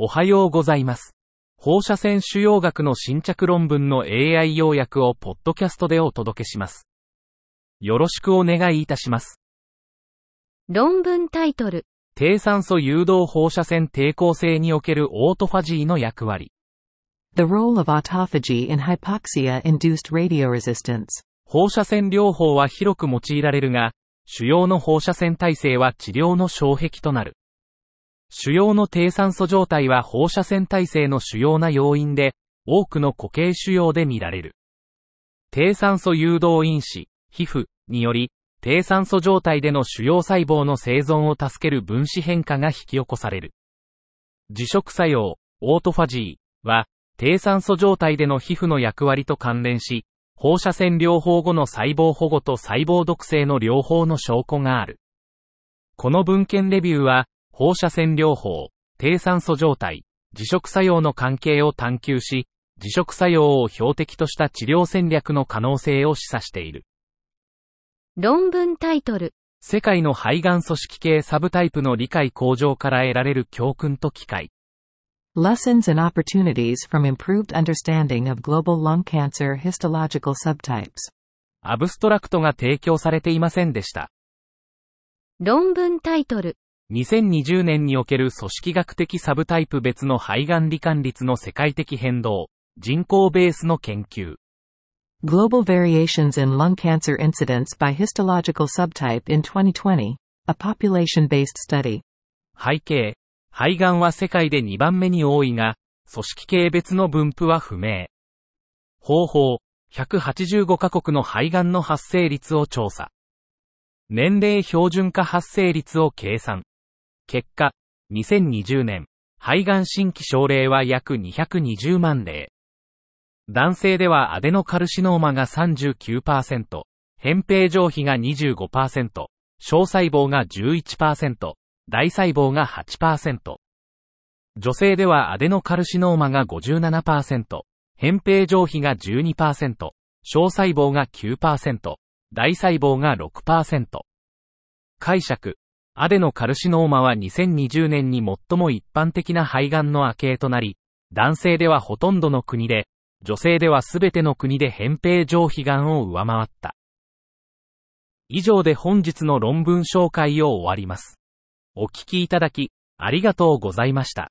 おはようございます。放射線腫瘍学の新着論文の AI 要約をポッドキャストでお届けします。よろしくお願いいたします。論文タイトル。低酸素誘導放射線抵抗性におけるオートファジーの役割。The role of autophagy in hypoxia-induced radioresistance. 放射線療法は広く用いられるが、腫瘍の放射線耐性は治療の障壁となる。腫瘍の低酸素状態は放射線耐性の主要な要因で、多くの固形腫瘍で見られる。低酸素誘導因子、皮膚により、低酸素状態での腫瘍細胞の生存を助ける分子変化が引き起こされる。自食作用、オートファジーは、低酸素状態での皮膚の役割と関連し、放射線療法後の細胞保護と細胞毒性の両方の証拠がある。この文献レビューは、放射線療法、低酸素状態、自食作用の関係を探求し、自食作用を標的とした治療戦略の可能性を示唆している。論文タイトル。世界の肺がん組織系サブタイプの理解向上から得られる教訓と機会。Lessons and opportunities from improved understanding of global lung cancer histological subtypes. アブストラクトが提供されていませんでした。論文タイトル。2020年における組織学的サブタイプ別の肺がん罹患率の世界的変動、人口ベースの研究。Global variations in lung cancer incidence by histological subtype in 2020, a population-based study. 背景、肺がんは世界で2番目に多いが、組織系別の分布は不明。方法、185カ国の肺がんの発生率を調査。年齢標準化発生率を計算。結果、2020年、肺がん新規症例は約220万例。男性ではアデノカルシノーマが39%、扁平上皮が25%、小細胞が11%、大細胞が8%。女性ではアデノカルシノーマが57%、扁平上皮が12%、小細胞が9%、大細胞が6%。解釈。アデノカルシノーマは2020年に最も一般的な肺がんの亜型となり、男性ではほとんどの国で、女性ではすべての国で扁平上皮がんを上回った。以上で本日の論文紹介を終わります。お聞きいただき、ありがとうございました。